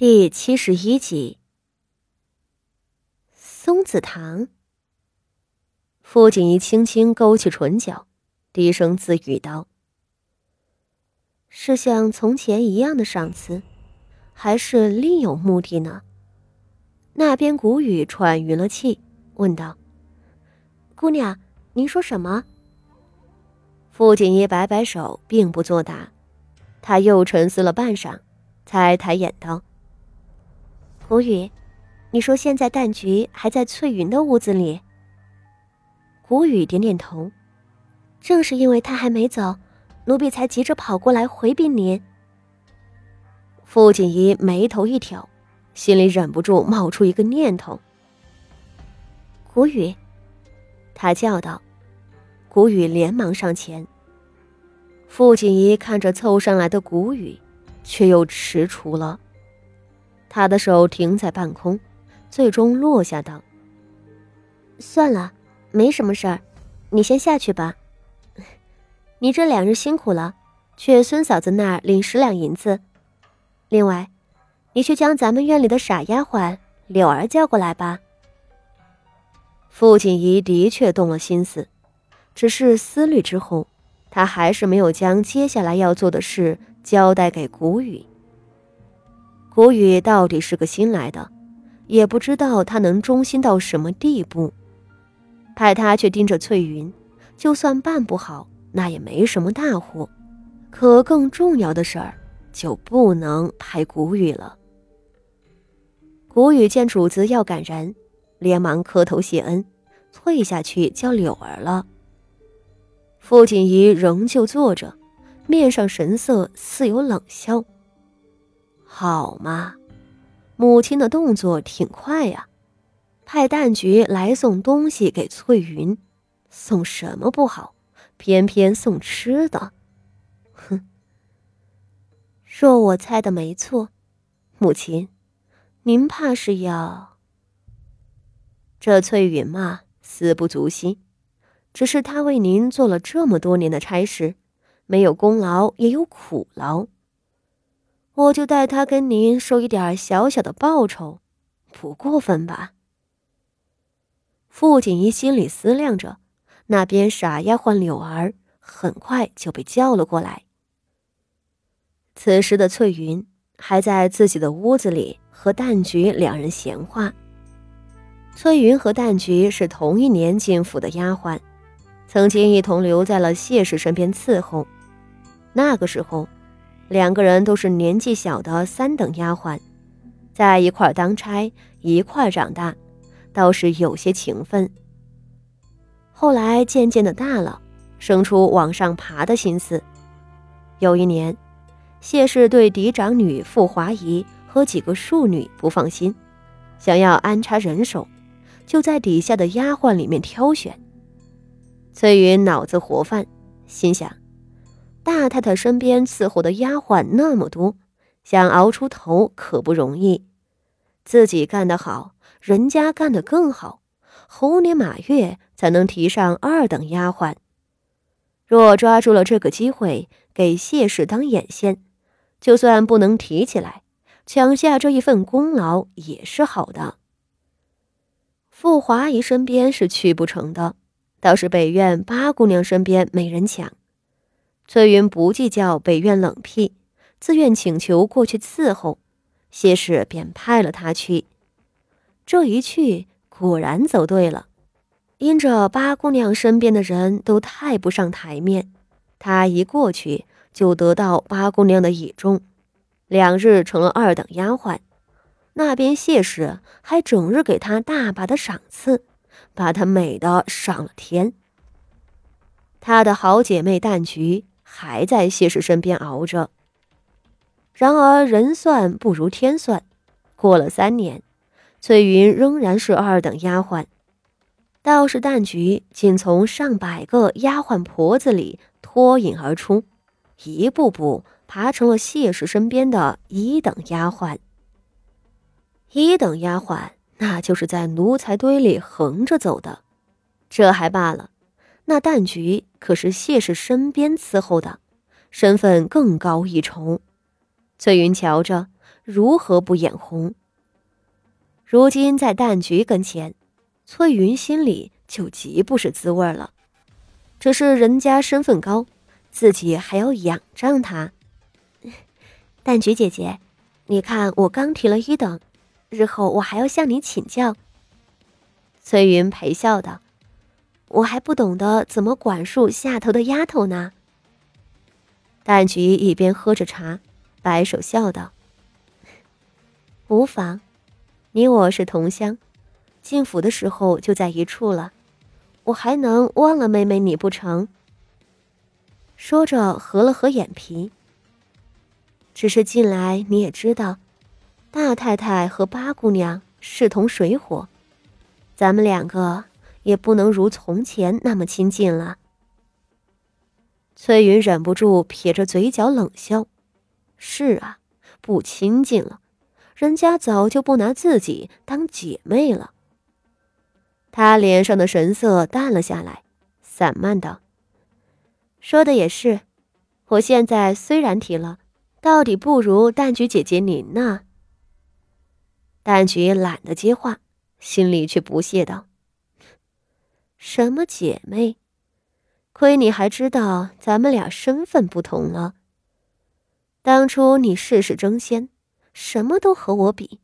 第七十一集。松子堂。傅锦衣轻轻勾起唇角，低声自语道：“是像从前一样的赏赐，还是另有目的呢？”那边谷雨喘匀了气，问道：“姑娘，您说什么？”傅锦衣摆摆手，并不作答。他又沉思了半晌，才抬眼道：“谷雨，你说现在蛋菊还在翠云的屋子里？”谷雨点点头：“正是因为他还没走，奴婢才急着跑过来回禀您。”傅锦衣眉头一挑，心里忍不住冒出一个念头：“谷雨！”他叫道。谷雨连忙上前。傅锦仪看着凑上来的谷雨，却又踟蹰了。他的手停在半空，最终落下道：“算了，没什么事儿，你先下去吧。你这两日辛苦了，去孙嫂子那儿领十两银子。另外，你去将咱们院里的傻丫鬟柳儿叫过来吧。”傅锦仪的确动了心思。只是思虑之后，他还是没有将接下来要做的事交代给谷雨。谷雨到底是个新来的，也不知道他能忠心到什么地步。派他去盯着翠云，就算办不好，那也没什么大祸。可更重要的事儿，就不能派谷雨了。谷雨见主子要赶人，连忙磕头谢恩，退下去叫柳儿了。傅锦仪仍旧坐着，面上神色似有冷笑。好嘛，母亲的动作挺快呀，派蛋菊来送东西给翠云，送什么不好，偏偏送吃的。哼！若我猜的没错，母亲，您怕是要……这翠云嘛，死不足惜。只是她为您做了这么多年的差事，没有功劳也有苦劳，我就代他跟您收一点小小的报酬，不过分吧？傅锦衣心里思量着，那边傻丫鬟柳儿很快就被叫了过来。此时的翠云还在自己的屋子里和蛋菊两人闲话。翠云和蛋菊是同一年进府的丫鬟。曾经一同留在了谢氏身边伺候，那个时候，两个人都是年纪小的三等丫鬟，在一块当差，一块长大，倒是有些情分。后来渐渐的大了，生出往上爬的心思。有一年，谢氏对嫡长女傅华仪和几个庶女不放心，想要安插人手，就在底下的丫鬟里面挑选。翠云脑子活泛，心想：大太太身边伺候的丫鬟那么多，想熬出头可不容易。自己干得好，人家干得更好，猴年马月才能提上二等丫鬟。若抓住了这个机会，给谢氏当眼线，就算不能提起来，抢下这一份功劳也是好的。傅华仪身边是去不成的。倒是北院八姑娘身边没人抢，翠云不计较北院冷僻，自愿请求过去伺候，谢氏便派了她去。这一去果然走对了，因着八姑娘身边的人都太不上台面，她一过去就得到八姑娘的倚重，两日成了二等丫鬟。那边谢氏还整日给她大把的赏赐。把她美的上了天。她的好姐妹蛋菊还在谢氏身边熬着。然而人算不如天算，过了三年，翠云仍然是二等丫鬟，倒是蛋菊竟从上百个丫鬟婆子里脱颖而出，一步步爬成了谢氏身边的一等丫鬟。一等丫鬟。那就是在奴才堆里横着走的，这还罢了。那旦菊可是谢氏身边伺候的，身份更高一重。翠云瞧着，如何不眼红？如今在旦菊跟前，翠云心里就极不是滋味了。只是人家身份高，自己还要仰仗他。旦菊姐姐，你看我刚提了一等，日后我还要向你请教。翠云陪笑道：“我还不懂得怎么管束下头的丫头呢。”蛋菊一边喝着茶，摆手笑道：“无妨，你我是同乡，进府的时候就在一处了，我还能忘了妹妹你不成？”说着合了合眼皮。只是近来你也知道，大太太和八姑娘势同水火，咱们两个也不能如从前那么亲近了。翠云忍不住撇着嘴角冷笑：“是啊，不亲近了，人家早就不拿自己当姐妹了。”她脸上的神色淡了下来，散漫道：“说的也是，我现在虽然提了，到底不如淡菊姐姐您呢。”淡菊懒得接话，心里却不屑道：“什么姐妹？”亏你还知道咱们俩身份不同了。当初你事事争先，什么都和我比，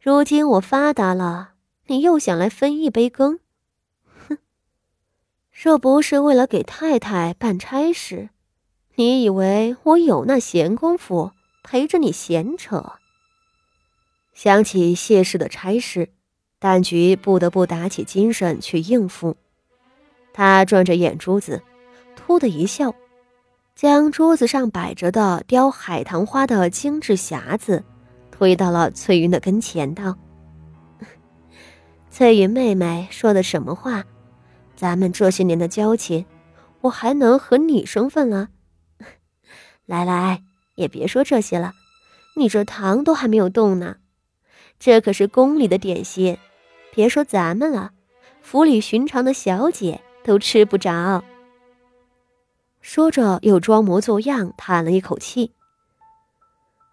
如今我发达了，你又想来分一杯羹？哼！若不是为了给太太办差事，你以为我有那闲工夫陪着你闲扯？想起谢氏的差事，但菊不得不打起精神去应付。他转着眼珠子，突的一笑，将桌子上摆着的雕海棠花的精致匣子推到了翠云的跟前，道：“ 翠云妹妹说的什么话？咱们这些年的交情，我还能和你生分了？来来，也别说这些了，你这糖都还没有动呢。这可是宫里的点心，别说咱们了，府里寻常的小姐。”都吃不着。说着，又装模作样叹了一口气：“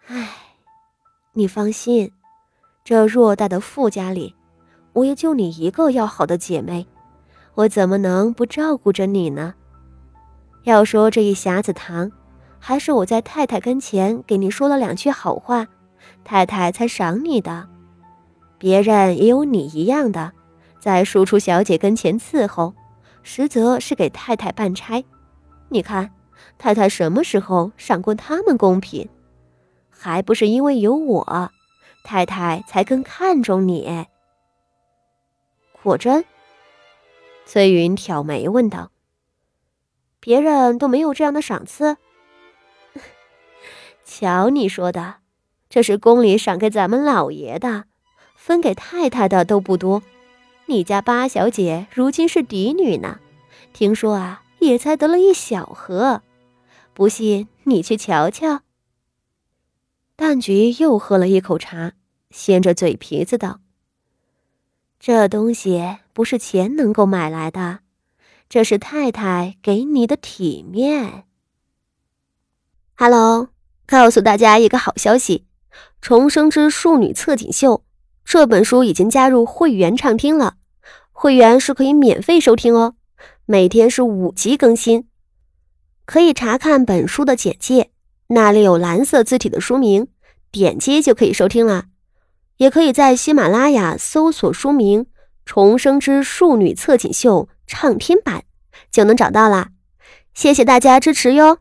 唉，你放心，这偌大的富家里，我也就你一个要好的姐妹，我怎么能不照顾着你呢？要说这一匣子糖，还是我在太太跟前给你说了两句好话，太太才赏你的。别人也有你一样的，在庶出小姐跟前伺候。”实则是给太太办差，你看，太太什么时候赏过他们贡品？还不是因为有我，太太才更看重你。果真？崔云挑眉问道：“别人都没有这样的赏赐？” 瞧你说的，这是宫里赏给咱们老爷的，分给太太的都不多。你家八小姐如今是嫡女呢，听说啊，也才得了一小盒，不信你去瞧瞧。蛋菊又喝了一口茶，掀着嘴皮子道：“这东西不是钱能够买来的，这是太太给你的体面。” Hello，告诉大家一个好消息，《重生之庶女侧锦绣》。这本书已经加入会员畅听了，会员是可以免费收听哦，每天是五集更新，可以查看本书的简介，那里有蓝色字体的书名，点击就可以收听了。也可以在喜马拉雅搜索书名《重生之庶女侧锦绣畅听版》，就能找到啦。谢谢大家支持哟。